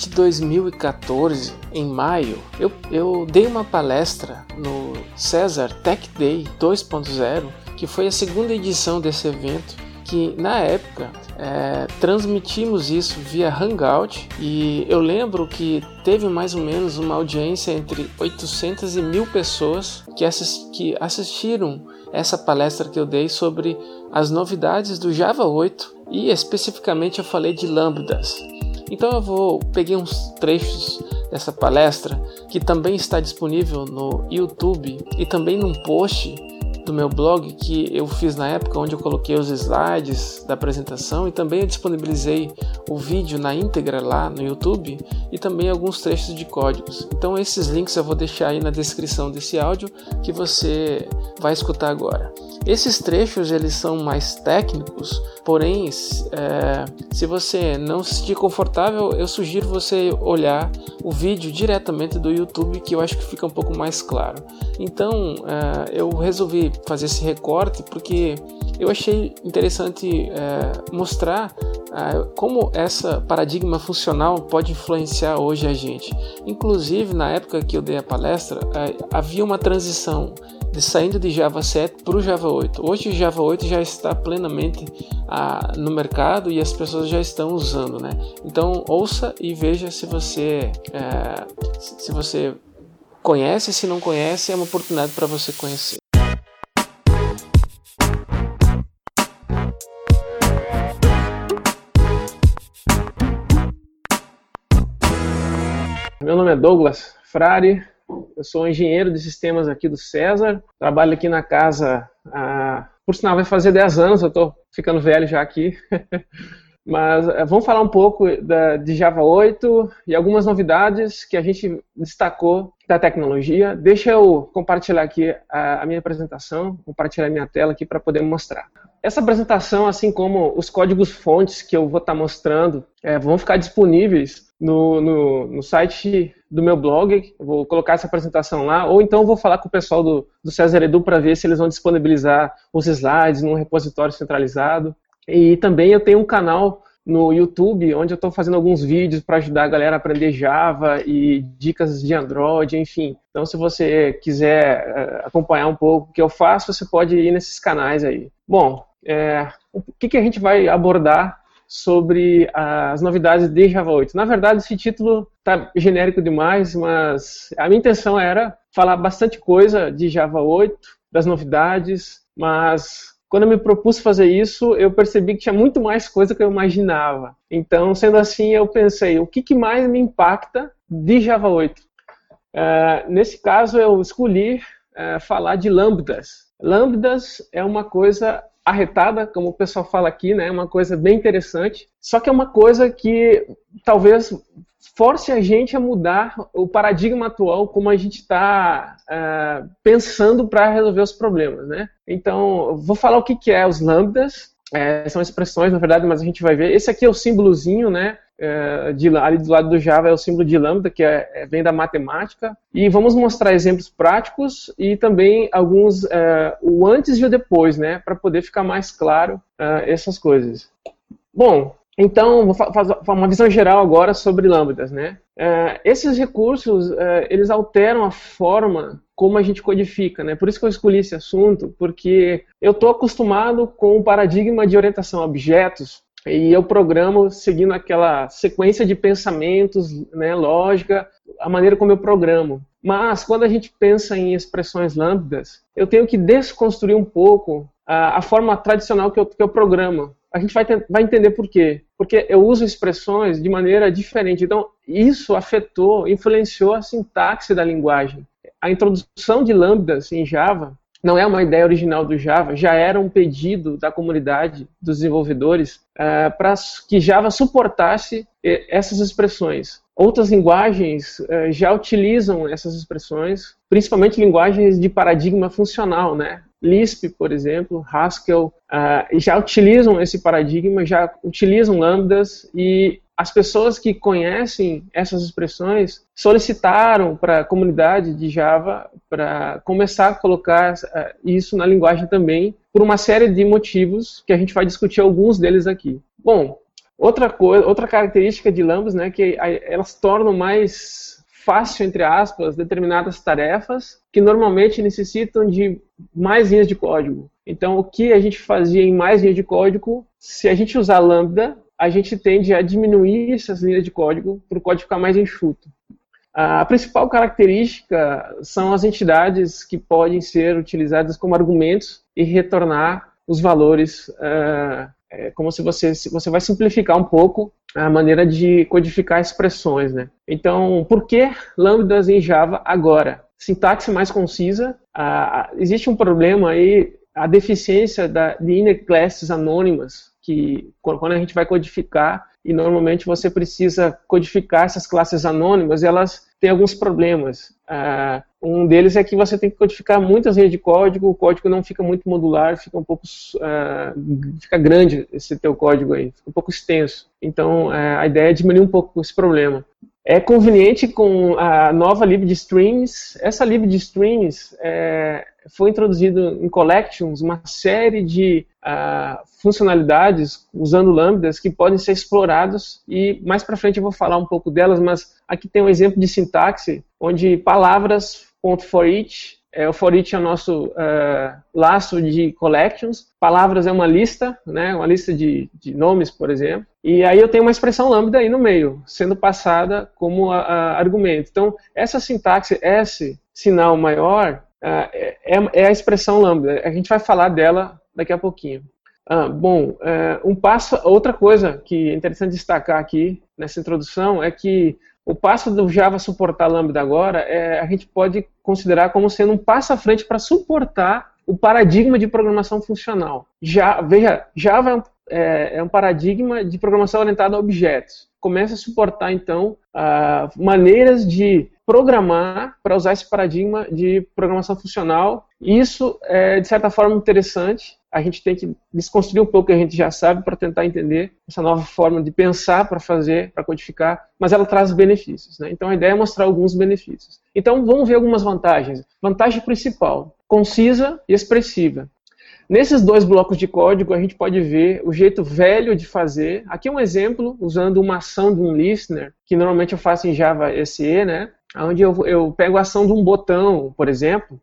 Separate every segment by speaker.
Speaker 1: de 2014, em maio, eu, eu dei uma palestra no César Tech Day 2.0, que foi a segunda edição desse evento, que na época é, transmitimos isso via Hangout e eu lembro que teve mais ou menos uma audiência entre 800 e mil pessoas que, assist, que assistiram essa palestra que eu dei sobre as novidades do Java 8 e especificamente eu falei de lambdas. Então eu vou peguei uns trechos dessa palestra que também está disponível no YouTube e também num post do meu blog que eu fiz na época, onde eu coloquei os slides da apresentação e também eu disponibilizei o vídeo na íntegra lá no YouTube e também alguns trechos de códigos. Então esses links eu vou deixar aí na descrição desse áudio que você vai escutar agora. Esses trechos eles são mais técnicos, porém, é, se você não se sentir confortável, eu sugiro você olhar o vídeo diretamente do YouTube, que eu acho que fica um pouco mais claro. Então, é, eu resolvi fazer esse recorte porque eu achei interessante é, mostrar é, como essa paradigma funcional pode influenciar hoje a gente. Inclusive, na época que eu dei a palestra, é, havia uma transição de saindo de Java 7 para o Java 8. Hoje o Java 8 já está plenamente ah, no mercado e as pessoas já estão usando, né? Então ouça e veja se você é, se você conhece, se não conhece, é uma oportunidade para você conhecer. Meu nome é Douglas Frari, eu sou engenheiro de sistemas aqui do César, trabalho aqui na casa, por sinal vai fazer 10 anos, eu estou ficando velho já aqui. Mas eh, vamos falar um pouco da, de Java 8 e algumas novidades que a gente destacou da tecnologia. Deixa eu compartilhar aqui a, a minha apresentação, compartilhar a minha tela aqui para poder mostrar. Essa apresentação, assim como os códigos fontes que eu vou estar tá mostrando, é, vão ficar disponíveis no, no, no, site do meu blog, vou colocar essa apresentação lá, ou então vou falar com o pessoal do, do César Edu para ver se eles vão disponibilizar os slides num repositório centralizado. E também eu tenho um canal no YouTube, onde eu estou fazendo alguns vídeos para ajudar a galera a aprender Java e dicas de Android, enfim. Então, se você quiser uh, acompanhar um pouco o que eu faço, você pode ir nesses canais aí. Bom, é, o que, que a gente vai abordar sobre as novidades de Java 8. Na verdade, esse título está genérico demais, mas a minha intenção era falar bastante coisa de Java 8, das novidades, mas quando eu me propus fazer isso, eu percebi que tinha muito mais coisa que eu imaginava. Então, sendo assim, eu pensei, o que, que mais me impacta de Java 8? Uh, nesse caso, eu escolhi uh, falar de lambdas. Lambdas é uma coisa arretada, como o pessoal fala aqui, né? Uma coisa bem interessante. Só que é uma coisa que talvez force a gente a mudar o paradigma atual, como a gente está uh, é, pensando para resolver os problemas, né? Então, vou falar o que, que é os lambdas. É, são expressões, na verdade, mas a gente vai ver. Esse aqui é o símbolozinho, né? É, de, ali do lado do Java é o símbolo de lambda, que é, é, vem da matemática. E vamos mostrar exemplos práticos e também alguns, é, o antes e o depois, né, para poder ficar mais claro é, essas coisas. Bom, então, vou fazer uma visão geral agora sobre lambdas, né? Esses recursos, eles alteram a forma como a gente codifica, né? Por isso que eu escolhi esse assunto, porque eu estou acostumado com o paradigma de orientação a objetos, e eu programo seguindo aquela sequência de pensamentos, né, lógica, a maneira como eu programo. Mas quando a gente pensa em expressões lambdas, eu tenho que desconstruir um pouco a, a forma tradicional que eu, que eu programo. A gente vai, vai entender por quê. Porque eu uso expressões de maneira diferente. Então, isso afetou, influenciou a sintaxe da linguagem. A introdução de lambdas em Java não é uma ideia original do Java, já era um pedido da comunidade dos desenvolvedores uh, para que Java suportasse eh, essas expressões. Outras linguagens uh, já utilizam essas expressões, principalmente linguagens de paradigma funcional, né? Lisp, por exemplo, Haskell, uh, já utilizam esse paradigma, já utilizam lambdas e as pessoas que conhecem essas expressões solicitaram para a comunidade de Java para começar a colocar uh, isso na linguagem também, por uma série de motivos que a gente vai discutir alguns deles aqui. Bom, Outra coisa, outra característica de lambdas, né, que elas tornam mais fácil, entre aspas, determinadas tarefas que normalmente necessitam de mais linhas de código. Então, o que a gente fazia em mais linhas de código, se a gente usar lambda, a gente tende a diminuir essas linhas de código para o código ficar mais enxuto. A principal característica são as entidades que podem ser utilizadas como argumentos e retornar os valores, uh, é como se você, você vai simplificar um pouco a maneira de codificar expressões. Né? Então, por que lambdas em Java agora? Sintaxe mais concisa, existe um problema aí, a deficiência da, de inner classes anônimas, que quando a gente vai codificar, e normalmente você precisa codificar essas classes anônimas, elas têm alguns problemas. Uh, um deles é que você tem que codificar muitas linhas de código, o código não fica muito modular, fica um pouco uh, fica grande esse teu código aí, fica um pouco extenso. Então uh, a ideia é diminuir um pouco esse problema. É conveniente com a nova lib de strings. Essa lib de strings é, foi introduzida em collections uma série de uh, funcionalidades usando lambdas que podem ser explorados e mais para frente eu vou falar um pouco delas, mas aqui tem um exemplo de sintaxe onde palavras for each é, o for each é o nosso uh, laço de collections. Palavras é uma lista, né, uma lista de, de, nomes, por exemplo. E aí eu tenho uma expressão lambda aí no meio, sendo passada como a, a argumento. Então, essa sintaxe S, sinal maior, é, é, a expressão lambda. A gente vai falar dela daqui a pouquinho. Ah, bom, uh, um passo, outra coisa que é interessante destacar aqui nessa introdução é que o passo do Java suportar Lambda agora, é, a gente pode considerar como sendo um passo à frente para suportar o paradigma de programação funcional. Já, veja, Java é um, é, é um paradigma de programação orientada a objetos. Começa a suportar, então, uh, maneiras de programar para usar esse paradigma de programação funcional. Isso é, de certa forma, interessante, a gente tem que desconstruir um pouco o que a gente já sabe para tentar entender essa nova forma de pensar para fazer, para codificar, mas ela traz benefícios. Né? Então a ideia é mostrar alguns benefícios. Então vamos ver algumas vantagens. Vantagem principal, concisa e expressiva. Nesses dois blocos de código, a gente pode ver o jeito velho de fazer. Aqui é um exemplo, usando uma ação de um listener, que normalmente eu faço em Java SE, né? Onde eu, eu pego a ação de um botão, por exemplo,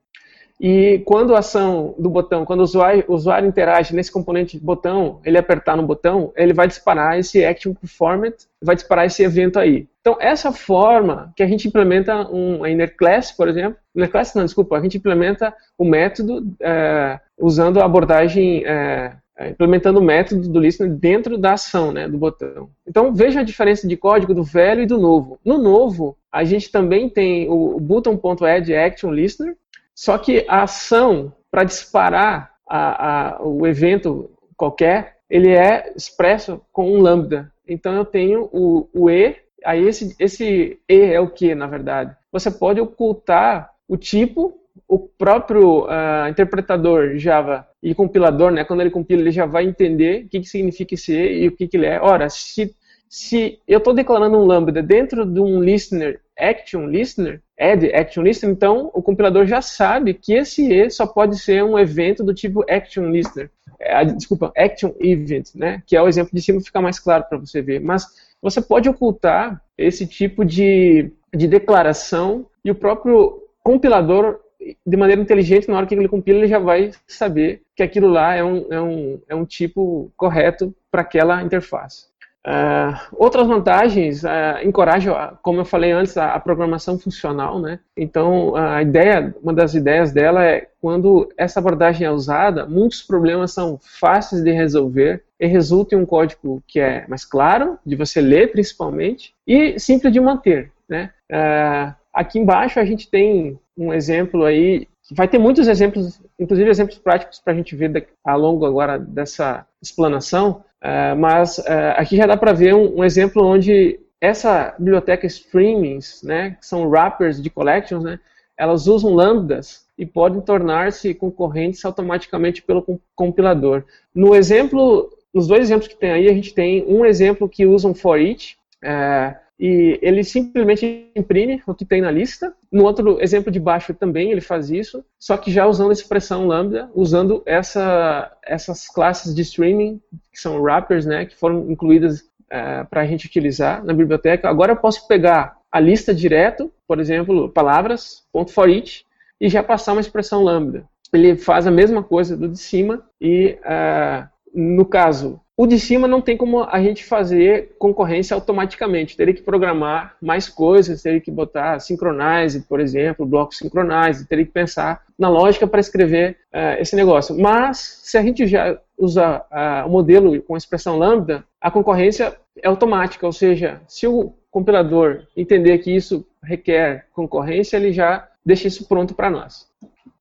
Speaker 1: e quando a ação do botão, quando o usuário, o usuário interage nesse componente botão, ele apertar no botão, ele vai disparar esse action performance, vai disparar esse evento aí. Então, essa forma que a gente implementa um inner class, por exemplo, inner class não, desculpa, a gente implementa o método é, usando a abordagem, é, implementando o método do listener dentro da ação, né, do botão. Então, veja a diferença de código do velho e do novo. No novo, a gente também tem o button.add action listener, só que a ação para disparar a, a, o evento qualquer, ele é expresso com um lambda. Então eu tenho o, o E, aí esse, esse E é o que, na verdade? Você pode ocultar o tipo, o próprio uh, interpretador Java e compilador, né, quando ele compila, ele já vai entender o que, que significa esse E e o que, que ele é. Ora, se, se eu estou declarando um lambda dentro de um listener action listener, add action listener, então o compilador já sabe que esse E só pode ser um evento do tipo action listener. É, desculpa, action event, né? Que é o exemplo de cima, fica mais claro para você ver. Mas você pode ocultar esse tipo de, de declaração e o próprio compilador de maneira inteligente, na hora que ele compila, ele já vai saber que aquilo lá é um, é um, é um tipo correto para aquela interface. Uh, outras vantagens, uh, encorajam, como eu falei antes, a, a, programação funcional, né? Então, a ideia, uma das ideias dela é quando essa abordagem é usada, muitos problemas são fáceis de resolver e resulta em um código que é mais claro, de você ler principalmente, e simples de manter, né? Uh, aqui embaixo a gente tem um exemplo aí, vai ter muitos exemplos, inclusive exemplos práticos para a gente ver ao longo agora dessa explanação, Uh, mas uh, aqui já dá para ver um, exemplo onde essa biblioteca streamings, né, que são wrappers de collections, né, elas usam lambdas e podem tornar-se concorrentes automaticamente pelo compilador. No exemplo, nos dois exemplos que tem aí, a gente tem um exemplo que usa um for each, uh, e ele simplesmente imprime o que tem na lista. No outro exemplo de baixo também ele faz isso, só que já usando a expressão lambda, usando essa, essas classes de streaming, que são wrappers, né, que foram incluídas é, para a gente utilizar na biblioteca. Agora eu posso pegar a lista direto, por exemplo, palavras, ponto for each, e já passar uma expressão lambda. Ele faz a mesma coisa do de cima e, uh, no caso, o de cima não tem como a gente fazer concorrência automaticamente. Teria que programar mais coisas, teria que botar synchronize, por exemplo, bloco synchronize, teria que pensar na lógica para escrever uh, esse negócio. Mas, se a gente já usa uh, o modelo com a expressão lambda, a concorrência é automática, ou seja, se o compilador entender que isso requer concorrência, ele já deixa isso pronto para nós.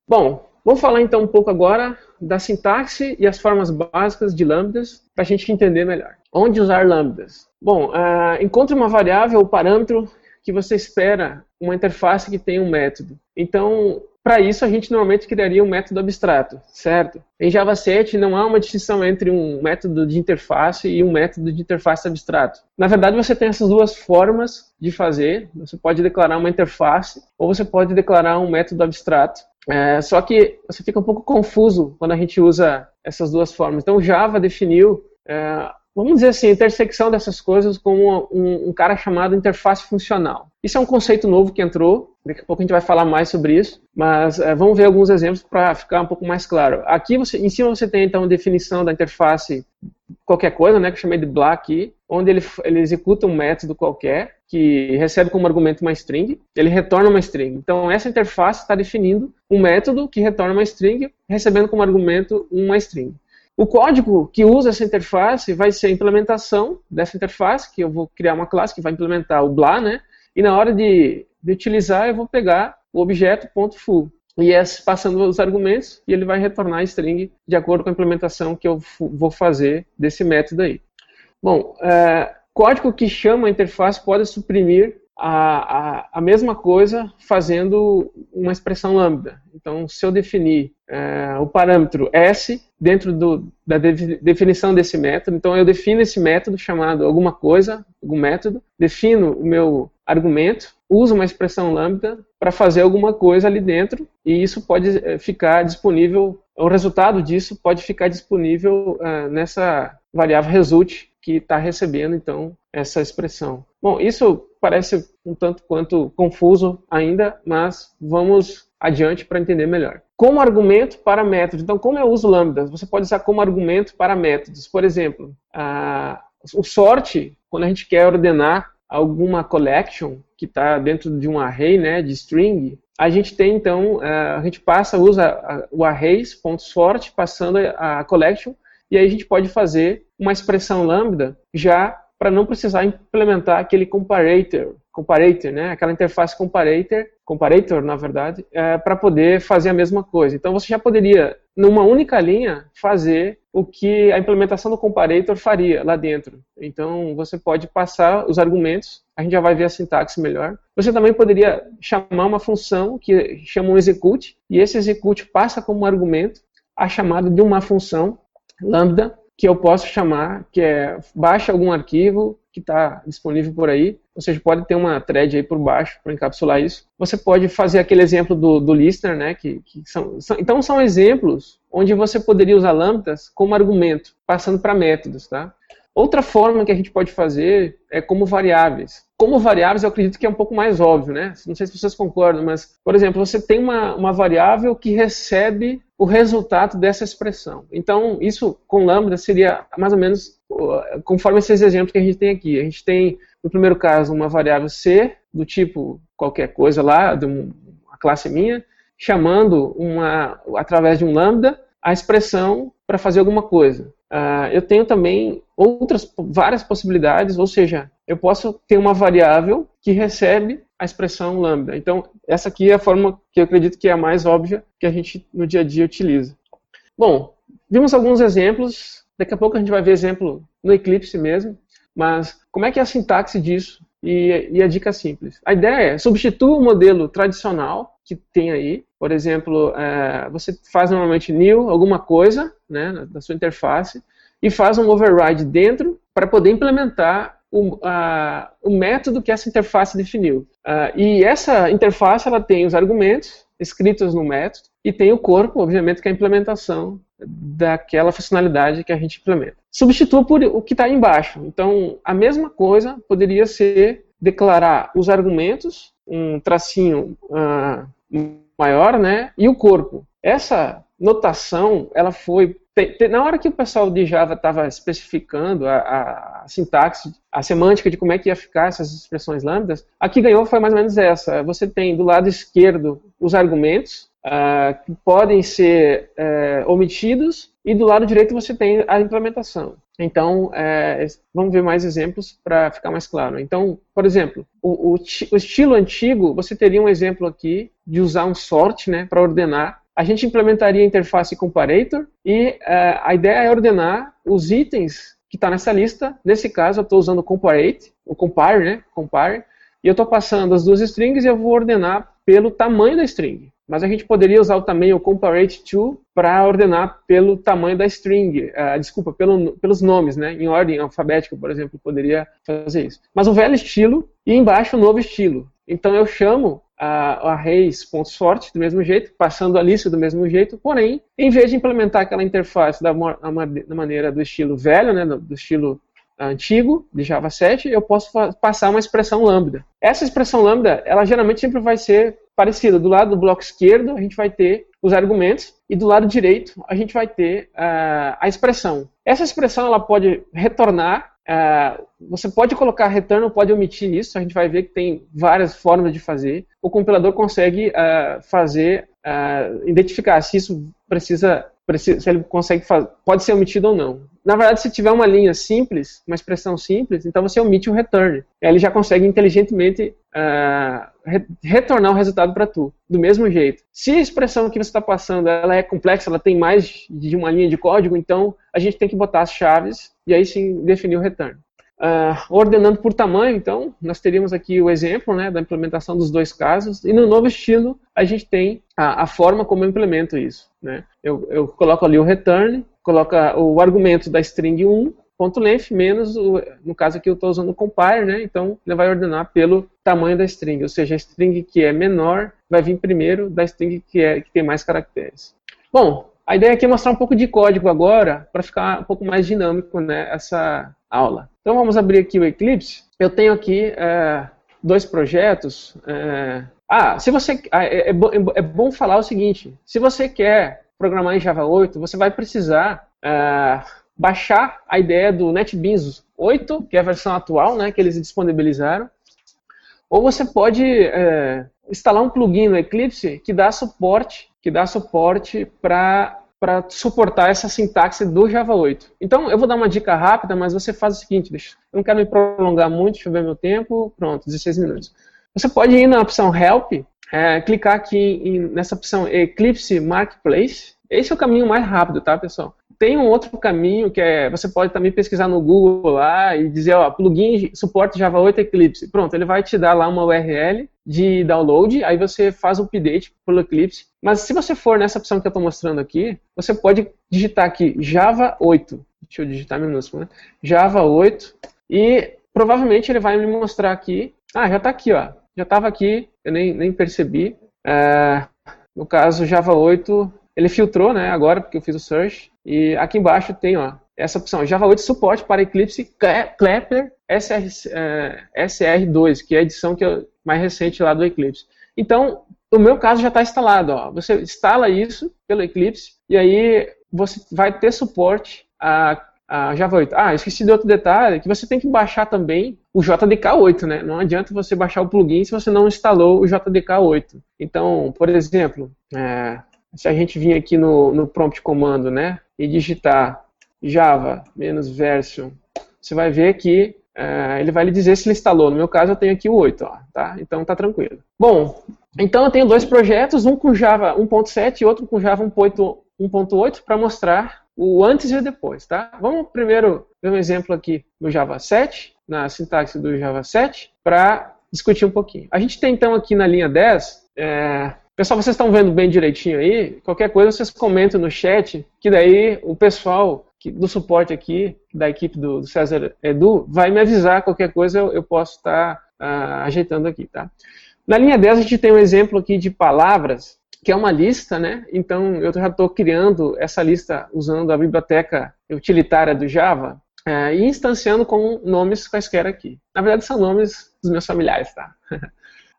Speaker 1: Bom, Vamos falar então um pouco agora da sintaxe e as formas básicas de lambdas para a gente entender melhor. Onde usar lambdas? Bom, uh, encontre uma variável ou parâmetro que você espera uma interface que tenha um método. Então, para isso, a gente normalmente criaria um método abstrato, certo? Em Java 7 não há uma distinção entre um método de interface e um método de interface abstrato. Na verdade, você tem essas duas formas de fazer. Você pode declarar uma interface ou você pode declarar um método abstrato. É, só que você fica um pouco confuso quando a gente usa essas duas formas. Então, Java definiu, é, vamos dizer assim, a intersecção dessas coisas como um, um, cara chamado interface funcional. Isso é um conceito novo que entrou, daqui a pouco a gente vai falar mais sobre isso, mas é, vamos ver alguns exemplos para ficar um pouco mais claro. Aqui, você, em cima, você tem então a definição da interface qualquer coisa, né, que eu chamei de aqui, onde ele, ele executa um método qualquer, que recebe como argumento uma string, ele retorna uma string. Então, essa interface está definindo um método que retorna uma string, recebendo como argumento uma string. O código que usa essa interface vai ser a implementação dessa interface, que eu vou criar uma classe que vai implementar o blah, né? E na hora de, de utilizar, eu vou pegar o objeto .foo e é passando os argumentos e ele vai retornar a string de acordo com a implementação que eu vou fazer desse método aí. Bom, é, código que chama a interface pode suprimir a, a, a, mesma coisa fazendo uma expressão lambda. Então, se eu definir é, o parâmetro s dentro do, da de, definição desse método, então eu defino esse método chamado alguma coisa, algum método, defino o meu argumento, uso uma expressão lambda para fazer alguma coisa ali dentro e isso pode é, ficar disponível, o resultado disso pode ficar disponível uh, nessa variável result que está recebendo então essa expressão. Bom, isso parece um tanto quanto confuso ainda, mas vamos adiante para entender melhor. Como argumento para métodos. Então, como eu uso lambdas? Você pode usar como argumento para métodos. Por exemplo, a, o sort, quando a gente quer ordenar alguma collection que está dentro de um array né, de string, a gente tem então, a gente passa, usa o arrays.sort, passando a collection, e aí a gente pode fazer uma expressão lambda já para não precisar implementar aquele comparator, comparator, né? Aquela interface comparator, comparator, na verdade, é, para poder fazer a mesma coisa. Então você já poderia, numa única linha, fazer o que a implementação do comparator faria lá dentro. Então você pode passar os argumentos, a gente já vai ver a sintaxe melhor. Você também poderia chamar uma função que chama um execute, e esse execute passa como argumento a chamada de uma função lambda que eu posso chamar, que é baixa algum arquivo que está disponível por aí, ou seja, pode ter uma thread aí por baixo para encapsular isso. Você pode fazer aquele exemplo do, do listener, né, que, que são, são, então são exemplos onde você poderia usar lambdas como argumento, passando para métodos, tá? Outra forma que a gente pode fazer é como variáveis. Como variáveis, eu acredito que é um pouco mais óbvio, né? Não sei se vocês concordam, mas, por exemplo, você tem uma, uma variável que recebe o resultado dessa expressão. Então, isso com lambda seria mais ou menos conforme esses exemplos que a gente tem aqui. A gente tem, no primeiro caso, uma variável C, do tipo qualquer coisa lá, de uma classe minha, chamando uma, através de um lambda a expressão para fazer alguma coisa. Uh, eu tenho também outras várias possibilidades, ou seja, eu posso ter uma variável que recebe a expressão lambda. Então, essa aqui é a forma que eu acredito que é a mais óbvia que a gente no dia a dia utiliza. Bom, vimos alguns exemplos, daqui a pouco a gente vai ver exemplo no Eclipse mesmo, mas como é que é a sintaxe disso e, e a dica simples? A ideia é substituir o modelo tradicional que tem aí, por exemplo, é, você faz normalmente new alguma coisa né, da sua interface e faz um override dentro para poder implementar o, o método que essa interface definiu. Uh, e essa interface ela tem os argumentos escritos no método, e tem o corpo, obviamente, que é a implementação daquela funcionalidade que a gente implementa. Substitua por o que está embaixo. Então, a mesma coisa poderia ser declarar os argumentos, um tracinho uh, maior, né, e o corpo. Essa notação, ela foi na hora que o pessoal de Java estava especificando a, a, sintaxe, a semântica de como é que ia ficar essas expressões lambdas, a que ganhou foi mais ou menos essa. Você tem do lado esquerdo os argumentos, uh, que podem ser uh, omitidos, e do lado direito você tem a implementação. Então, é, vamos ver mais exemplos para ficar mais claro. Então, por exemplo, o, o, o, estilo antigo, você teria um exemplo aqui de usar um sort né, para ordenar. A gente implementaria a interface comparator e uh, a ideia é ordenar os itens que está nessa lista. Nesse caso, eu estou usando o comparate, o compare, né, compare, e eu estou passando as duas strings e eu vou ordenar pelo tamanho da string. Mas a gente poderia usar também o comparate to para ordenar pelo tamanho da string, uh, desculpa, pelo, pelos nomes, né? Em ordem alfabética, por exemplo, poderia fazer isso. Mas o velho estilo e embaixo o novo estilo. Então eu chamo a, arrays.sort do mesmo jeito, passando a lista do mesmo jeito, porém, em vez de implementar aquela interface da, da maneira do estilo velho, né, do estilo antigo de Java 7, eu posso passar uma expressão lambda. Essa expressão lambda, ela geralmente sempre vai ser parecida. Do lado do bloco esquerdo, a gente vai ter os argumentos e do lado direito a gente vai ter uh, a expressão. Essa expressão ela pode retornar. Uh, você pode colocar return ou pode omitir isso. A gente vai ver que tem várias formas de fazer. O compilador consegue uh, fazer, identificar se isso precisa se ele consegue fazer, pode ser omitido ou não. Na verdade, se tiver uma linha simples, uma expressão simples, então você omite o return. Ele já consegue inteligentemente uh, re retornar o resultado para tu, do mesmo jeito. Se a expressão que você está passando ela é complexa, ela tem mais de uma linha de código, então a gente tem que botar as chaves e aí sim definir o return. Uh, ordenando por tamanho, então, nós teríamos aqui o exemplo né, da implementação dos dois casos, e no novo estilo a gente tem a, a forma como eu implemento isso. Né? Eu, eu, coloco ali o return, coloco o argumento da string 1, ponto length, menos, o, no caso aqui eu estou usando o compare, né? então ele vai ordenar pelo tamanho da string, ou seja, a string que é menor vai vir primeiro da string que, é, que tem mais caracteres. Bom, a ideia aqui é mostrar um pouco de código agora, para ficar um pouco mais dinâmico né, essa aula. Então vamos abrir aqui o Eclipse. Eu tenho aqui é, dois projetos. É... Ah, se você ah, é, é, é, bom falar o seguinte: se você quer programar em Java 8, você vai precisar é, baixar a ideia do NetBeans 8, que é a versão atual, né, que eles disponibilizaram. Ou você pode é, instalar um plugin no Eclipse que dá suporte, que dá suporte para para suportar essa sintaxe do Java 8. Então, eu vou dar uma dica rápida, mas você faz o seguinte, deixa, eu não quero me prolongar muito, deixa eu ver meu tempo, pronto, 16 minutos. Você pode ir na opção Help, é, clicar aqui em, nessa opção Eclipse Marketplace, esse é o caminho mais rápido, tá, pessoal? Tem um outro caminho que é, você pode também pesquisar no Google lá e dizer, ó, plugin suporte Java 8 Eclipse. Pronto, ele vai te dar lá uma URL de download, aí você faz o update pelo Eclipse. Mas se você for nessa opção que eu estou mostrando aqui, você pode digitar aqui Java 8. Deixa eu digitar minúsculo, né? Java 8 e provavelmente ele vai me mostrar aqui. Ah, já está aqui, ó. Já estava aqui, eu nem, nem percebi. É, no caso, Java 8, ele filtrou, né, agora, porque eu fiz o search. E aqui embaixo tem, ó, essa opção, Java 8 suporte para Eclipse Clapper SR, é, SR2, que é a edição que é mais recente lá do Eclipse. Então, no meu caso já está instalado. Ó. Você instala isso pelo Eclipse e aí você vai ter suporte a, a Java 8. Ah, esqueci de outro detalhe, que você tem que baixar também o JDK 8, né? Não adianta você baixar o plugin se você não instalou o JDK 8. Então, por exemplo, é, se a gente vir aqui no, no prompt comando, né, e digitar java version, você vai ver que é, ele vai lhe dizer se ele instalou. No meu caso, eu tenho aqui o 8, ó, tá? Então tá tranquilo. Bom, então eu tenho dois projetos, um com Java 1.7 e outro com Java 1.8 para mostrar o antes e o depois, tá? Vamos primeiro ver um exemplo aqui do Java 7, na sintaxe do Java 7, para discutir um pouquinho. A gente tem então aqui na linha 10, é... pessoal, vocês estão vendo bem direitinho aí? Qualquer coisa vocês comentam no chat, que daí o pessoal do suporte aqui, da equipe do, César Edu, vai me avisar qualquer coisa eu, eu posso estar tá, uh, ajeitando aqui, tá? Na linha 10 a gente tem um exemplo aqui de palavras que é uma lista, né? Então eu já estou criando essa lista usando a biblioteca utilitária do Java é, e instanciando com nomes quaisquer aqui. Na verdade são nomes dos meus familiares, tá?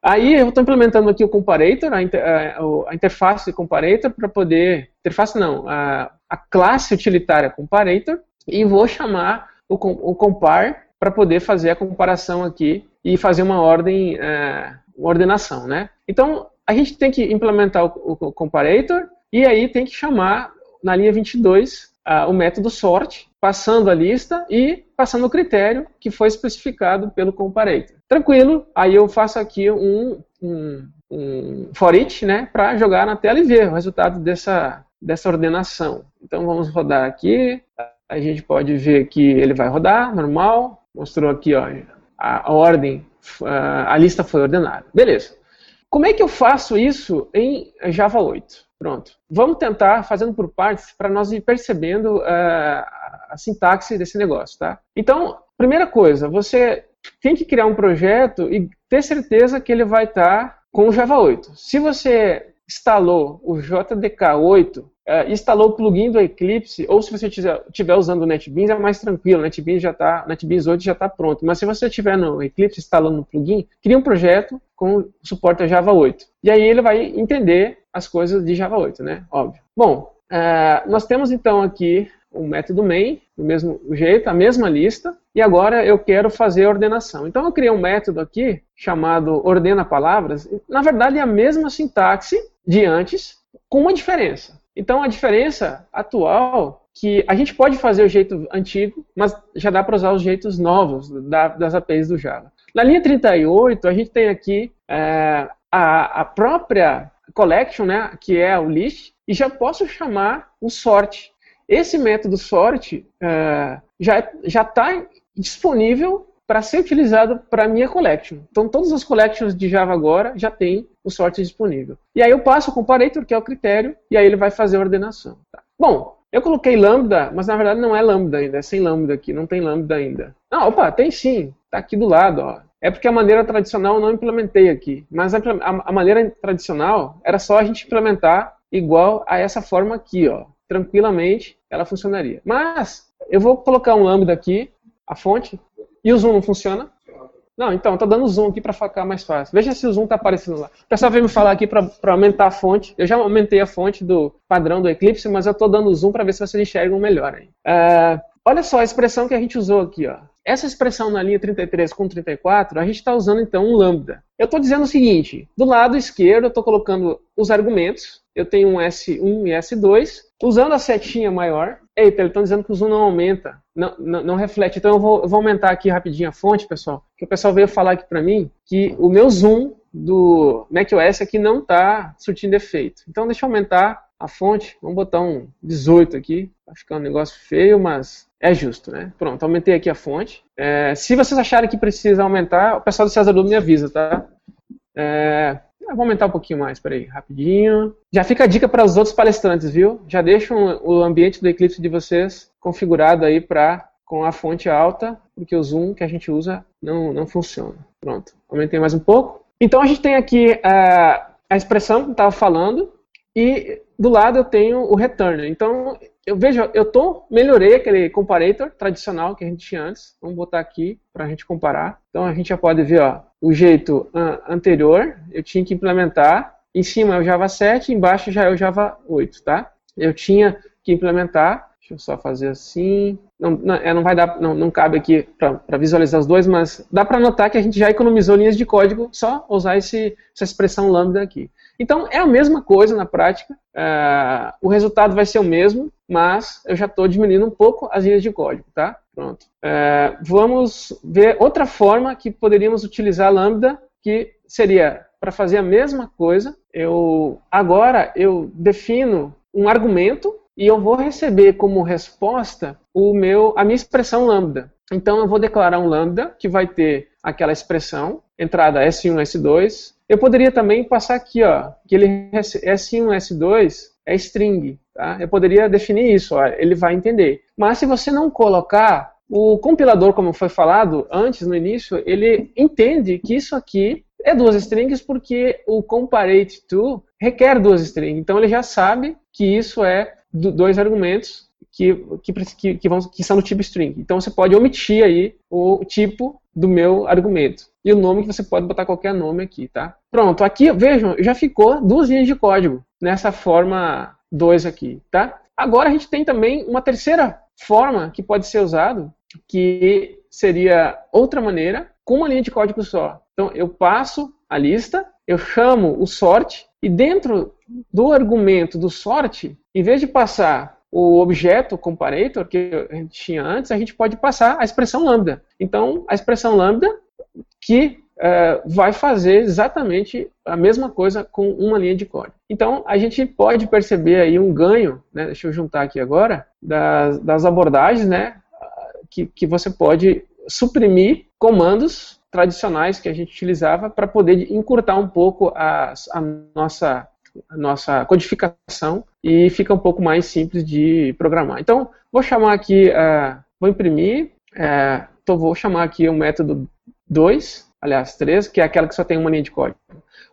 Speaker 1: Aí eu estou implementando aqui o comparator, a, inter, a, a interface comparator para poder, interface não, a, a, classe utilitária comparator e vou chamar o, o compare para poder fazer a comparação aqui e fazer uma ordem, é, uma ordenação, né? Então a gente tem que implementar o, o comparator e aí tem que chamar na linha 22 uh, o método sort, passando a lista e passando o critério que foi especificado pelo comparator. Tranquilo, aí eu faço aqui um, um, um for each, né, para jogar na tela e ver o resultado dessa, dessa ordenação. Então vamos rodar aqui, a gente pode ver que ele vai rodar, normal, mostrou aqui ó, a, ordem, a, a lista foi ordenada. Beleza. Como é que eu faço isso em Java 8? Pronto. Vamos tentar fazendo por partes para nós ir percebendo uh, a sintaxe desse negócio, tá? Então, primeira coisa, você tem que criar um projeto e ter certeza que ele vai estar tá com o Java 8. Se você instalou o JDK 8, uh, instalou o plugin do Eclipse, ou se você estiver usando o NetBeans, é mais tranquilo, o NetBeans, já tá, NetBeans 8 já está pronto. Mas se você estiver no Eclipse instalando o plugin, cria um projeto com suporte a Java 8. E aí ele vai entender as coisas de Java 8, né? Óbvio. Bom, uh, nós temos então aqui o método main, do mesmo jeito, a mesma lista, e agora eu quero fazer a ordenação. Então eu criei um método aqui chamado ordena palavras, na verdade é a mesma sintaxe de antes, com uma diferença. Então a diferença atual que a gente pode fazer o jeito antigo, mas já dá para usar os jeitos novos das APIs do Java. Na linha 38, a gente tem aqui é, a, a própria collection, né, que é o list, e já posso chamar o sort. Esse método sort uh, já está disponível para ser utilizado para minha collection. Então, todas as collections de Java agora já tem o sort disponível. E aí eu passo o comparator, que é o critério, e aí ele vai fazer a ordenação. Tá? Bom, eu coloquei lambda, mas na verdade não é lambda ainda, é sem lambda aqui, não tem lambda ainda. Não, opa, tem sim, está aqui do lado, ó. É porque a maneira tradicional eu não implementei aqui. Mas a, a, a, maneira tradicional era só a gente implementar igual a essa forma aqui, ó. Tranquilamente ela funcionaria. Mas eu vou colocar um lambda aqui, a fonte, e o zoom não funciona. Não, então, estou dando zoom aqui para ficar mais fácil. Veja se o zoom está aparecendo lá. O pessoal veio me falar aqui para aumentar a fonte. Eu já aumentei a fonte do padrão do Eclipse, mas eu estou dando zoom para ver se vocês enxergam melhor. Uh, olha só a expressão que a gente usou aqui. Ó. Essa expressão na linha 33 com 34, a gente está usando então um lambda. Eu estou dizendo o seguinte, do lado esquerdo eu estou colocando os argumentos, eu tenho um S1 e S2, usando a setinha maior, eita, eles estão dizendo que o zoom não aumenta, não, não, não reflete, então eu vou, eu vou, aumentar aqui rapidinho a fonte, pessoal, que o pessoal veio falar aqui para mim que o meu zoom do macOS aqui não está surtindo efeito. Então deixa eu aumentar a fonte, vamos botar um 18 aqui, vai ficar um negócio feio, mas é justo, né? Pronto, aumentei aqui a fonte. É, se vocês acharem que precisa aumentar, o pessoal do César Lu me avisa, tá? É, vou aumentar um pouquinho mais, peraí, rapidinho. Já fica a dica para os outros palestrantes, viu? Já deixam o ambiente do Eclipse de vocês configurado aí para com a fonte alta, porque o zoom que a gente usa não, não funciona. Pronto, aumentei mais um pouco. Então a gente tem aqui uh, a expressão que estava falando e do lado eu tenho o return. Então eu vejo, eu tô, melhorei aquele comparator tradicional que a gente tinha antes. Vamos botar aqui para a gente comparar. Então a gente já pode ver ó, o jeito uh, anterior, eu tinha que implementar. Em cima é o Java 7, embaixo já é o Java 8, tá? Eu tinha que implementar. Deixa eu só fazer assim. Não, não, é, não vai dar, não, não cabe aqui para visualizar os dois, mas dá para notar que a gente já economizou linhas de código só usar esse, essa expressão lambda aqui. Então, é a mesma coisa na prática, uh, o resultado vai ser o mesmo, mas eu já estou diminuindo um pouco as linhas de código, tá? Pronto. Uh, vamos ver outra forma que poderíamos utilizar lambda, que seria para fazer a mesma coisa. Eu agora eu defino um argumento e eu vou receber como resposta o meu a minha expressão lambda. Então eu vou declarar um lambda que vai ter aquela expressão entrada S1, S2, eu poderia também passar aqui, ó, que ele S1, S2 é string, tá? Eu poderia definir isso, ó, ele vai entender. Mas se você não colocar, o compilador, como foi falado antes, no início, ele entende que isso aqui é duas strings porque o comparate to requer duas strings. Então ele já sabe que isso é dois argumentos que, que, que, vão, que são do tipo string. Então você pode omitir aí o tipo do meu argumento. E o nome que você pode botar qualquer nome aqui, tá? Pronto, aqui, vejam, já ficou duas linhas de código nessa forma 2 aqui, tá? Agora a gente tem também uma terceira forma que pode ser usado, que seria outra maneira, com uma linha de código só. Então eu passo a lista, eu chamo o sort, e dentro do argumento do sort, em vez de passar o objeto comparator que a gente tinha antes, a gente pode passar a expressão lambda. Então, a expressão lambda que uh, vai fazer exatamente a mesma coisa com uma linha de código. Então, a gente pode perceber aí um ganho, né, deixa eu juntar aqui agora, das, das abordagens, né, que, que você pode suprimir comandos tradicionais que a gente utilizava para poder encurtar um pouco a, a nossa a nossa codificação e fica um pouco mais simples de programar. Então, vou chamar aqui, uh, vou imprimir, uh, então vou chamar aqui o método 2, aliás, 3, que é aquela que só tem uma linha de código.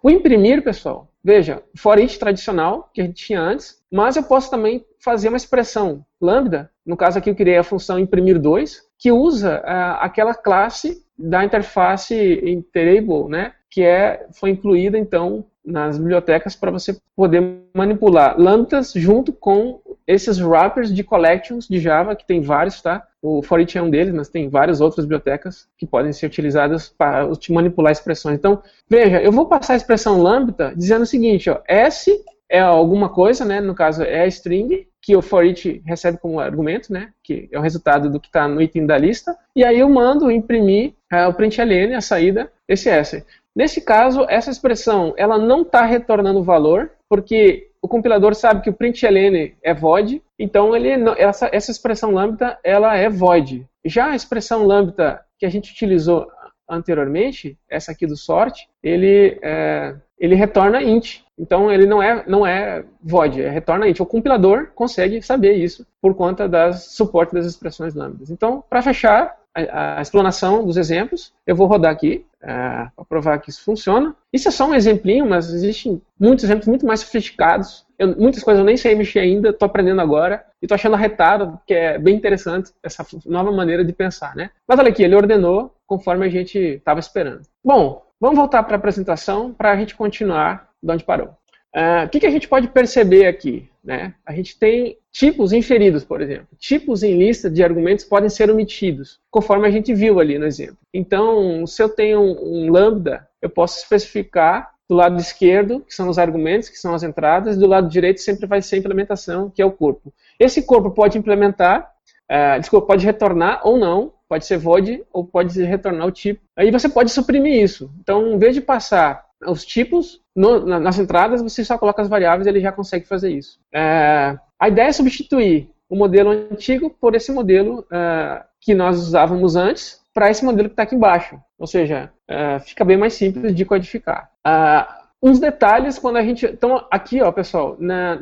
Speaker 1: O imprimir, pessoal, veja, for each tradicional, que a gente tinha antes, mas eu posso também fazer uma expressão lambda, no caso aqui eu criei a função imprimir 2, que usa uh, aquela classe da interface interable, né, que é, foi incluída então nas bibliotecas para você poder manipular lambdas junto com esses wrappers de collections de Java, que tem vários, tá? O Forit é um deles, mas tem várias outras bibliotecas que podem ser utilizadas para manipular expressões. Então, veja, eu vou passar a expressão lambda dizendo o seguinte, ó, S é alguma coisa, né? No caso é a string que o forit recebe como argumento, né? Que é o resultado do que está no item da lista. E aí eu mando imprimir é, o println, a saída, esse S. Nesse caso, essa expressão ela não está retornando valor, porque o compilador sabe que o println é void, então ele essa, essa expressão lambda ela é void. Já a expressão lambda que a gente utilizou anteriormente, essa aqui do sort, ele, é, ele retorna int. Então ele não é, não é void, é retorna int. O compilador consegue saber isso por conta das suporte das expressões lambdas. Então, para fechar, a, a, explanação dos exemplos. Eu vou rodar aqui é, para provar que isso funciona. Isso é só um exemplinho, mas existem muitos exemplos muito mais sofisticados. Eu, muitas coisas eu nem sei mexer ainda, estou aprendendo agora e estou achando arretado, que é bem interessante essa nova maneira de pensar, né? Mas olha aqui, ele ordenou conforme a gente estava esperando. Bom, vamos voltar para a apresentação para a gente continuar de onde parou. Uh, o que, que a gente pode perceber aqui? Né? A gente tem tipos inferidos, por exemplo. Tipos em lista de argumentos podem ser omitidos, conforme a gente viu ali no exemplo. Então, se eu tenho um, lambda, eu posso especificar do lado esquerdo, que são os argumentos, que são as entradas, e do lado direito sempre vai ser a implementação, que é o corpo. Esse corpo pode implementar, uh, desculpa, pode retornar ou não, pode ser void ou pode retornar o tipo. Aí você pode suprimir isso. Então, em vez de passar os tipos, no, nas entradas você só coloca as variáveis ele já consegue fazer isso. É, a ideia é substituir o modelo antigo por esse modelo é, que nós usávamos antes para esse modelo que está aqui embaixo. Ou seja, é, fica bem mais simples de codificar. É, uns detalhes quando a gente. Então, aqui, ó, pessoal, na,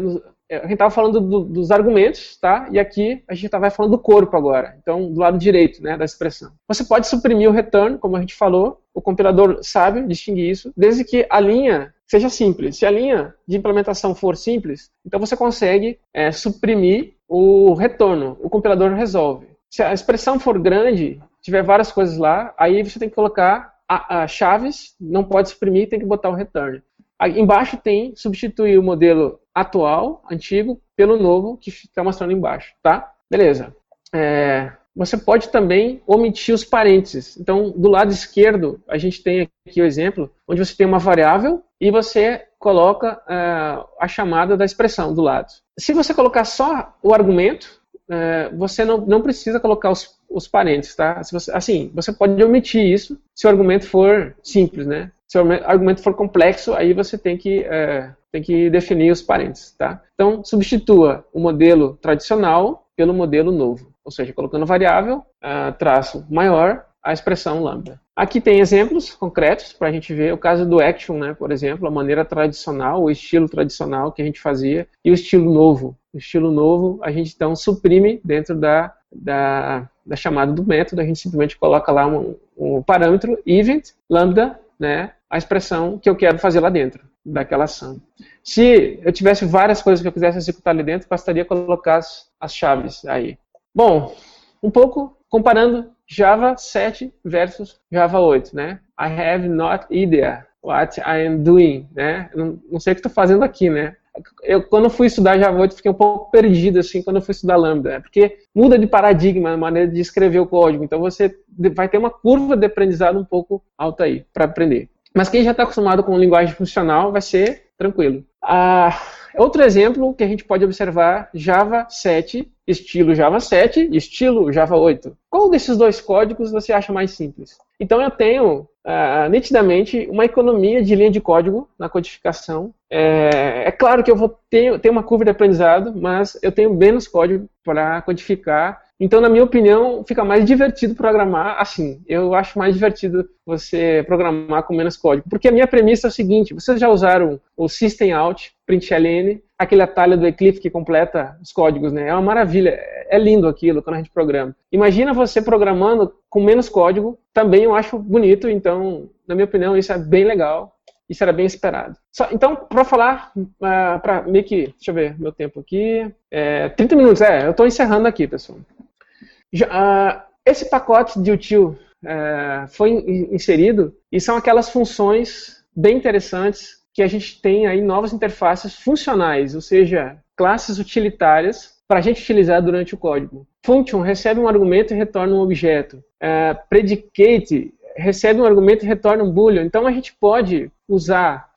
Speaker 1: a gente estava falando do, dos argumentos, tá? E aqui a gente vai falando do corpo agora. Então, do lado direito, né, da expressão. Você pode suprimir o return, como a gente falou. O compilador sabe distinguir isso, desde que a linha seja simples. Se a linha de implementação for simples, então você consegue é, suprimir o retorno. O compilador resolve. Se a expressão for grande, tiver várias coisas lá, aí você tem que colocar a, a chaves, não pode suprimir, tem que botar o return. Aí, embaixo tem substituir o modelo atual, antigo, pelo novo que está mostrando embaixo, tá? Beleza. É, você pode também omitir os parênteses. Então, do lado esquerdo, a gente tem aqui o exemplo, onde você tem uma variável e você coloca uh, a chamada da expressão do lado. Se você colocar só o argumento, uh, você não, não precisa colocar os, os parênteses, tá? Você, assim, você pode omitir isso se o argumento for simples, né? Se o argumento for complexo, aí você tem que, uh, tem que definir os parênteses, tá? Então, substitua o modelo tradicional pelo modelo novo ou seja, colocando variável, uh, traço maior, a expressão lambda. Aqui tem exemplos concretos para a gente ver o caso do action, né, por exemplo, a maneira tradicional, o estilo tradicional que a gente fazia e o estilo novo. O estilo novo a gente então suprime dentro da, da, da chamada do método, a gente simplesmente coloca lá um, um parâmetro event lambda, né, a expressão que eu quero fazer lá dentro. daquela ação. Se eu tivesse várias coisas que eu quisesse executar ali dentro, bastaria colocar as, chaves aí. Bom, um pouco comparando Java 7 versus Java 8, né? I have not idea what I am doing, né? Não, não sei o que estou fazendo aqui, né? Eu, quando fui estudar Java 8, fiquei um pouco perdido, assim, quando fui estudar Lambda, né? porque muda de paradigma a maneira de escrever o código, então você vai ter uma curva de aprendizado um pouco alta aí, para aprender. Mas quem já está acostumado com linguagem funcional vai ser tranquilo. Ah, outro exemplo que a gente pode observar, Java 7, estilo Java 7, estilo Java 8. Qual desses dois códigos você acha mais simples? Então eu tenho uh, nitidamente uma economia de linha de código na codificação. É, é claro que eu vou ter, ter uma curva de aprendizado, mas eu tenho menos código para codificar então, na minha opinião, fica mais divertido programar assim. Eu acho mais divertido você programar com menos código. Porque a minha premissa é o seguinte: vocês já usaram o System Out, println, aquele atalho do Eclipse que completa os códigos, né? É uma maravilha. É lindo aquilo quando a gente programa. Imagina você programando com menos código. Também eu acho bonito. Então, na minha opinião, isso é bem legal. Isso era bem esperado. Só, então, para falar, uh, ah, para meio que, deixa eu ver meu tempo aqui, é, 30 minutos, é, eu estou encerrando aqui, pessoal. Uh, esse pacote de util uh, foi inserido e são aquelas funções bem interessantes que a gente tem aí novas interfaces funcionais, ou seja, classes utilitárias para a gente utilizar durante o código. Function recebe um argumento e retorna um objeto. Uh, predicate recebe um argumento e retorna um boolean. Então a gente pode usar,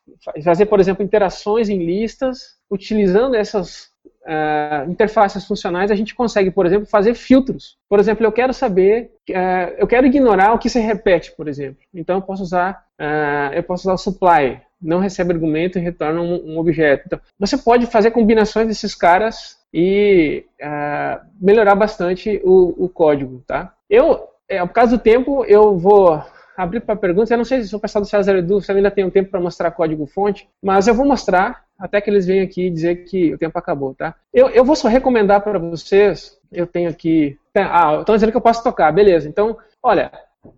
Speaker 1: fazer, por exemplo, interações em listas, utilizando essas uh, interfaces funcionais, a gente consegue, por exemplo, fazer filtros. Por exemplo, eu quero saber, uh, eu quero ignorar o que se repete, por exemplo. Então, eu posso usar, uh, eu posso usar o supply, não recebe argumento e retorna um, um objeto. Então, você pode fazer combinações desses caras e melhorar bastante o, o, código, tá? Eu, é, por causa do tempo, eu vou abrir para perguntas. Eu não sei se o pessoal do César Edu ainda tem um tempo para mostrar código-fonte, mas eu vou mostrar até que eles venham aqui dizer que o tempo acabou, tá? Eu, eu vou só recomendar para vocês, eu tenho aqui... Ah, estão dizendo que eu posso tocar, beleza. Então, olha,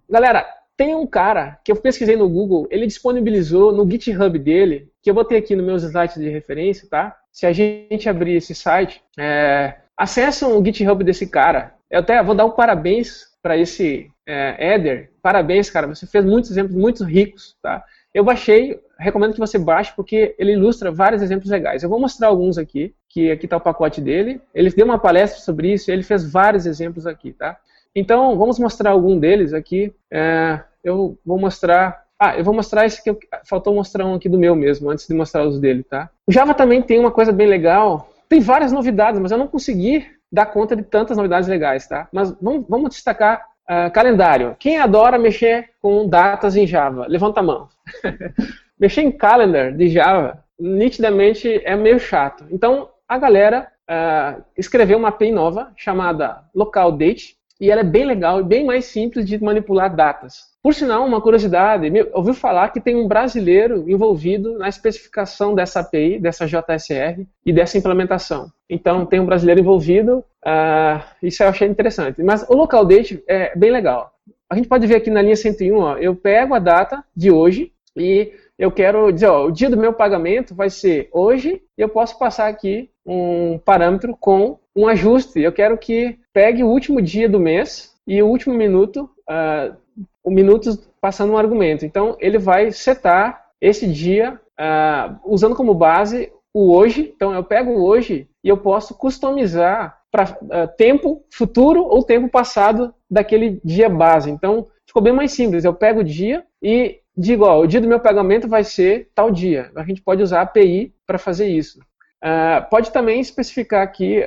Speaker 1: galera, tem um cara que eu pesquisei no Google, ele disponibilizou no GitHub dele, que eu vou ter aqui nos meus slides de referência, tá? Se a gente abrir esse site, é, acessam o GitHub desse cara. Eu até vou dar um parabéns para esse é, Eder. Parabéns, cara, você fez muitos exemplos muito ricos, tá? Eu baixei, recomendo que você baixe porque ele ilustra vários exemplos legais. Eu vou mostrar alguns aqui, que aqui está o pacote dele. Ele deu uma palestra sobre isso, ele fez vários exemplos aqui, tá? Então, vamos mostrar algum deles aqui. É, eu vou mostrar... Ah, eu vou mostrar esse que eu, faltou mostrar um aqui do meu mesmo, antes de mostrar os dele, tá? O Java também tem uma coisa bem legal. Tem várias novidades, mas eu não consegui dar conta de tantas novidades legais, tá? Mas vamos, vamos destacar Uh, calendário. Quem adora mexer com datas em Java? Levanta a mão. mexer em calendar de Java, nitidamente é meio chato. Então, a galera uh, escreveu uma API nova chamada local date e ela é bem legal e bem mais simples de manipular datas. Por sinal, uma curiosidade, ouviu falar que tem um brasileiro envolvido na especificação dessa API, dessa JSR e dessa implementação. Então, tem um brasileiro envolvido, uh, isso eu achei interessante. Mas o local date é bem legal. A gente pode ver aqui na linha 101, ó, eu pego a data de hoje e eu quero dizer, ó, o dia do meu pagamento vai ser hoje e eu posso passar aqui um parâmetro com um ajuste. Eu quero que pegue o último dia do mês e o último minuto uh, minutos passando um argumento. Então, ele vai setar esse dia uh, usando como base o hoje. Então, eu pego o hoje e eu posso customizar para uh, ah, tempo futuro ou tempo passado daquele dia base. Então, ficou bem mais simples. Eu pego o dia e digo, ó, o dia do meu pagamento vai ser tal dia. A gente pode usar a API para fazer isso. Uh, pode também especificar aqui,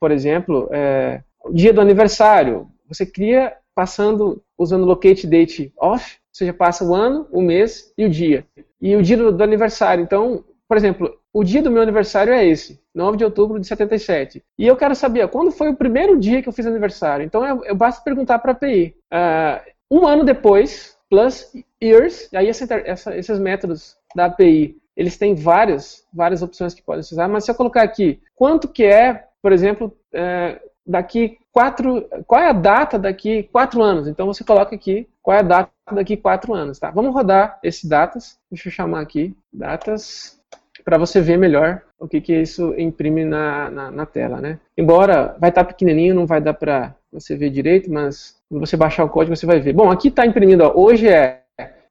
Speaker 1: por exemplo, eh, o dia do aniversário. Você cria passando, usando locate date off, ou seja, passa o ano, o mês e o dia. E o dia do, do aniversário. Então, por exemplo, o dia do meu aniversário é esse, 9 de outubro de 77. E eu quero saber quando foi o primeiro dia que eu fiz aniversário. Então eu, eu basta perguntar para a API. Uh, um ano depois, plus years, aí essa, essa, esses métodos da API, eles têm várias, várias opções que podem se usar, mas se eu colocar aqui, quanto que é, por exemplo, uh, daqui quatro, qual é a data daqui quatro anos. Então você coloca aqui qual é a data daqui quatro anos, tá? Vamos rodar esse datas. Deixa eu chamar aqui datas para você ver melhor o que, que isso imprime na, na, na tela, né? Embora vai estar tá pequenininho, não vai dar para você ver direito, mas quando você baixar o código você vai ver. Bom, aqui está imprimindo, ó, hoje é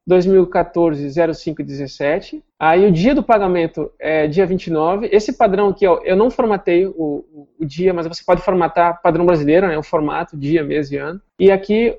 Speaker 1: 2014 0517. Aí o dia do pagamento é dia 29. Esse padrão aqui, ó, eu não formatei o, o, o, dia, mas você pode formatar padrão brasileiro, né, o formato, dia, mês e ano. E aqui,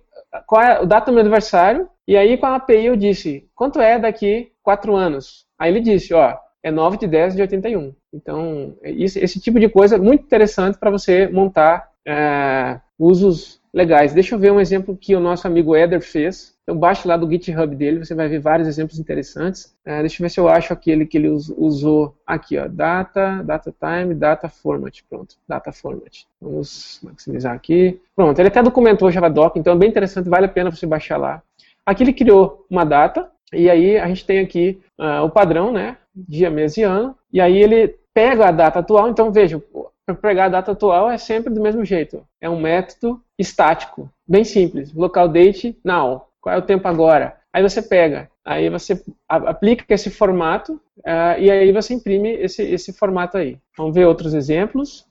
Speaker 1: qual é o data do meu aniversário? E aí com a API eu disse, quanto é daqui quatro anos? Aí ele disse, ó, é 9 de 10 de 81. Então, esse, esse tipo de coisa é muito interessante para você montar é, usos legais. Deixa eu ver um exemplo que o nosso amigo Eder fez. Então, baixe lá do GitHub dele, você vai ver vários exemplos interessantes. É, deixa eu ver se eu acho aquele que ele usou aqui, ó, data, data time, data format. Pronto, data format. Vamos maximizar aqui. Pronto, ele até documentou Javadoc, então é bem interessante, vale a pena você baixar lá. Aqui ele criou uma data, e aí a gente tem aqui uh, o padrão, né? Dia, mês e ano. E aí ele pega a data atual, então veja, para pegar a data atual é sempre do mesmo jeito. É um método estático, bem simples. Local date now. Qual é o tempo agora? Aí você pega, aí você aplica esse formato uh, e aí você imprime esse, esse formato aí. Vamos ver outros exemplos.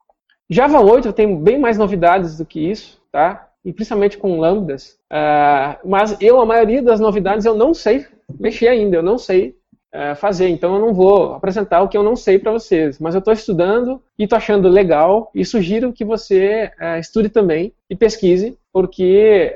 Speaker 1: Java 8 tem bem mais novidades do que isso, tá? E principalmente com lambdas. Uh, mas eu, a maioria das novidades, eu não sei mexer ainda, eu não sei uh, fazer. Então eu não vou apresentar o que eu não sei para vocês. Mas eu estou estudando e estou achando legal e sugiro que você estude também e pesquise, porque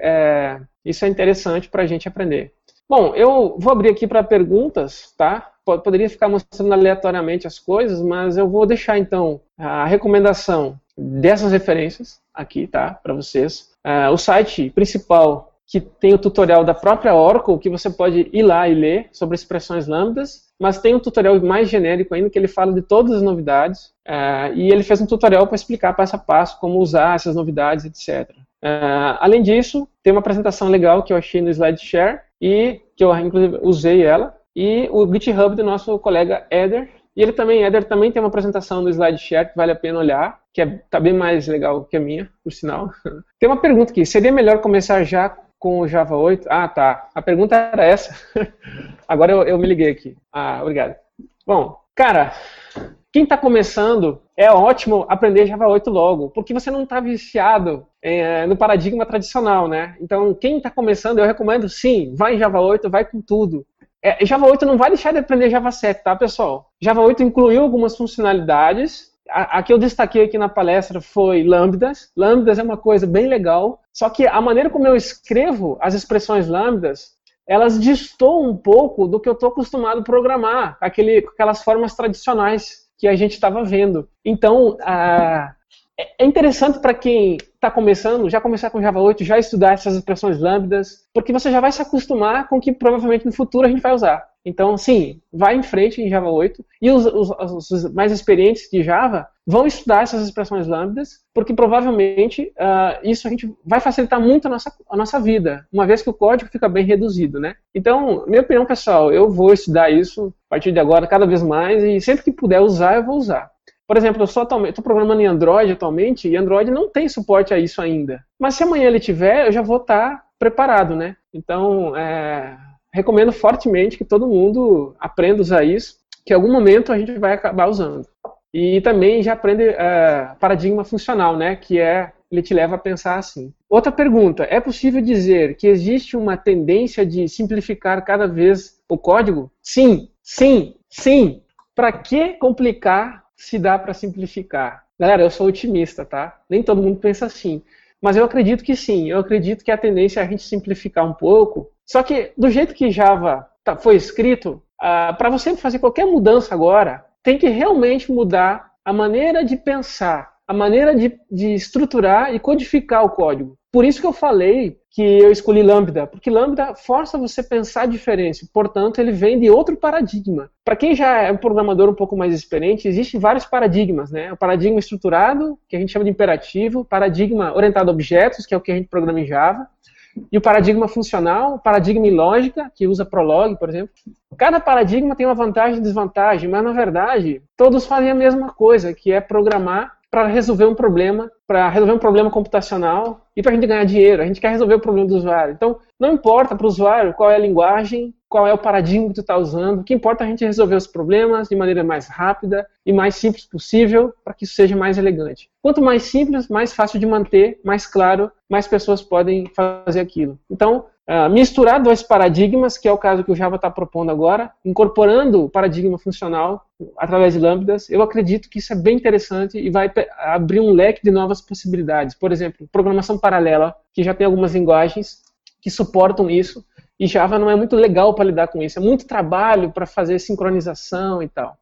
Speaker 1: isso é interessante para a gente aprender. Bom, eu vou abrir aqui para perguntas, tá? Poderia ficar mostrando aleatoriamente as coisas, mas eu vou deixar então a recomendação dessas referências aqui, tá? Para vocês. Uh, o site principal que tem o tutorial da própria Oracle, que você pode ir lá e ler sobre expressões lambdas, mas tem um tutorial mais genérico ainda, que ele fala de todas as novidades, uh, e ele fez um tutorial para explicar passo a passo como usar essas novidades, etc. Uh, além disso, tem uma apresentação legal que eu achei no SlideShare, e que eu inclusive usei ela, e o GitHub do nosso colega Eder, e ele também, Eder também tem uma apresentação no SlideShare que vale a pena olhar, que é, tá bem mais legal que a minha, por sinal. Tem uma pergunta aqui, seria melhor começar já com o Java 8? Ah, tá. A pergunta era essa. Agora eu, eu me liguei aqui. Ah, obrigado. Bom, cara, quem está começando, é ótimo aprender Java 8 logo, porque você não está viciado é, no paradigma tradicional, né? Então, quem está começando, eu recomendo, sim, vai em Java 8, vai com tudo. É, Java 8 não vai deixar de aprender Java 7, tá, pessoal? Java 8 incluiu algumas funcionalidades. A, a que eu destaquei aqui na palestra foi lambdas. Lambdas é uma coisa bem legal. Só que a maneira como eu escrevo as expressões lambdas, elas destoam um pouco do que eu estou acostumado a programar, aquele, aquelas formas tradicionais que a gente estava vendo. Então, a, é interessante para quem está começando, já começar com Java 8, já estudar essas expressões lambdas, porque você já vai se acostumar com o que provavelmente no futuro a gente vai usar. Então, sim, vai em frente em Java 8 e os, os, os mais experientes de Java vão estudar essas expressões lambdas, porque provavelmente uh, isso a gente vai facilitar muito a nossa, a nossa vida, uma vez que o código fica bem reduzido, né? Então, minha opinião, pessoal, eu vou estudar isso a partir de agora cada vez mais e sempre que puder usar, eu vou usar. Por exemplo, eu estou programando em Android atualmente e Android não tem suporte a isso ainda. Mas se amanhã ele tiver, eu já vou estar tá preparado, né? Então, é, recomendo fortemente que todo mundo aprenda a usar isso, que em algum momento a gente vai acabar usando. E também já aprende é, paradigma funcional, né? Que é ele te leva a pensar assim. Outra pergunta: é possível dizer que existe uma tendência de simplificar cada vez o código? Sim, sim, sim. Para que complicar se dá para simplificar. Galera, eu sou otimista, tá? Nem todo mundo pensa assim. Mas eu acredito que sim. Eu acredito que a tendência é a gente simplificar um pouco. Só que, do jeito que Java tá, foi escrito, uh, para você fazer qualquer mudança agora, tem que realmente mudar a maneira de pensar, a maneira de, de estruturar e codificar o código. Por isso que eu falei que eu escolhi Lambda, porque Lambda força você a pensar diferente, portanto, ele vem de outro paradigma. Para quem já é um programador um pouco mais experiente, existem vários paradigmas, né? O paradigma estruturado, que a gente chama de imperativo, paradigma orientado a objetos, que é o que a gente programa em Java, e o paradigma funcional, o paradigma em lógica, que usa Prolog, por exemplo. Cada paradigma tem uma vantagem e desvantagem, mas na verdade, todos fazem a mesma coisa, que é programar para resolver um problema, para resolver um problema computacional e para a gente ganhar dinheiro. A gente quer resolver o problema do usuário. Então, não importa para o usuário qual é a linguagem, qual é o paradigma que tu está usando. O que importa é a gente resolver os problemas de maneira mais rápida e mais simples possível para que isso seja mais elegante. Quanto mais simples, mais fácil de manter, mais claro, mais pessoas podem fazer aquilo. Então, Uh, misturar dois paradigmas, que é o caso que o Java está propondo agora, incorporando o paradigma funcional através de lambdas, eu acredito que isso é bem interessante e vai abrir um leque de novas possibilidades. Por exemplo, programação paralela, que já tem algumas linguagens que suportam isso, e Java não é muito legal para lidar com isso, é muito trabalho para fazer sincronização e tal.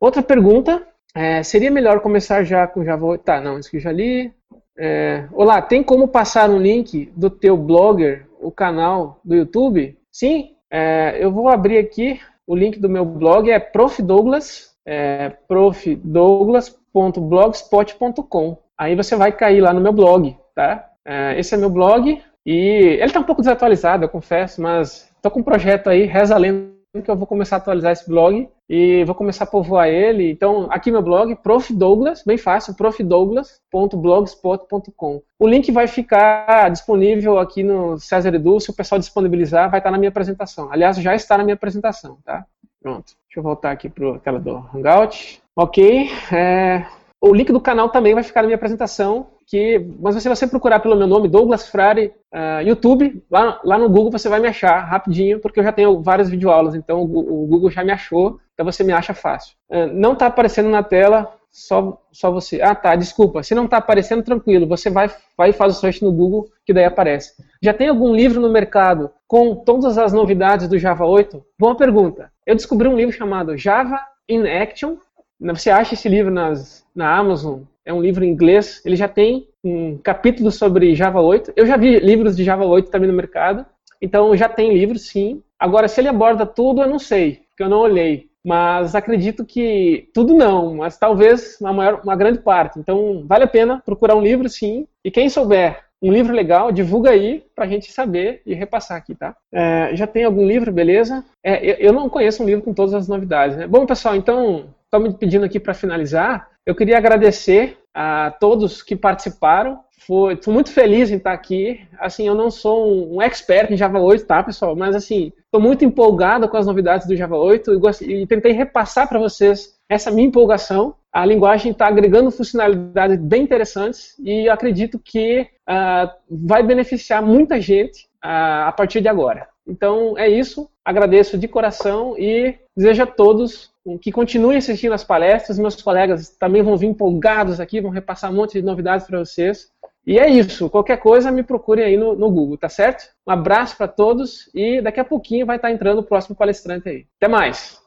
Speaker 1: Outra pergunta, é, seria melhor começar já com Java 8? Tá, não, isso que eu já li. É, olá, tem como passar um link do teu blogger o canal do YouTube? Sim, é, eu vou abrir aqui o link do meu blog, é Prof. Douglas, é, profdouglas.blogspot.com. Aí você vai cair lá no meu blog, tá? É, esse é meu blog e ele está um pouco desatualizado, eu confesso, mas estou com um projeto aí, reza a lenda que eu vou começar a atualizar esse blog e vou começar a povoar ele. Então, aqui meu blog, Prof. Douglas, bem fácil, profdouglas.blogspot.com. O link vai ficar disponível aqui no César Edu, se o pessoal disponibilizar, vai estar na minha apresentação. Aliás, já está na minha apresentação, tá? Pronto. Deixa eu voltar aqui para a tela do Hangout. Ok. É... O link do canal também vai ficar na minha apresentação que, mas você procurar pelo meu nome, Douglas Frare, uh, YouTube, lá, lá no Google você vai me achar rapidinho, porque eu já tenho várias videoaulas, então o, o Google já me achou, então você me acha fácil. Uh, não está aparecendo na tela, só, só você. Ah, tá, desculpa. Se não está aparecendo, tranquilo. Você vai, vai e faz o search no Google, que daí aparece. Já tem algum livro no mercado com todas as novidades do Java 8? Boa pergunta. Eu descobri um livro chamado Java in Action. Você acha esse livro nas, na Amazon, é um livro em inglês, ele já tem um capítulo sobre Java 8. Eu já vi livros de Java 8 também no mercado, então já tem livros, sim. Agora, se ele aborda tudo, eu não sei, porque eu não olhei. Mas acredito que tudo não, mas talvez uma, maior, uma grande parte. Então, vale a pena procurar um livro, sim. E quem souber um livro legal, divulga aí para a gente saber e repassar aqui, tá? É, já tem algum livro, beleza? É, eu, eu, não conheço um livro com todas as novidades, né? Bom, pessoal, então, estão me pedindo aqui para finalizar. Eu queria agradecer a todos que participaram. Fui muito feliz em estar aqui. Assim, eu não sou um, um expert em Java 8, tá, pessoal? Mas assim, estou muito empolgado com as novidades do Java 8 e, gost... e tentei repassar para vocês essa minha empolgação. A linguagem está agregando funcionalidades bem interessantes e acredito que uh, vai beneficiar muita gente uh, a partir de agora. Então é isso. Agradeço de coração e desejo a todos que continuem assistindo as palestras. Meus colegas também vão vir empolgados aqui, vão repassar um monte de novidades para vocês. E é isso. Qualquer coisa, me procurem aí no, no Google, tá certo? Um abraço para todos e daqui a pouquinho vai estar entrando o próximo palestrante aí. Até mais!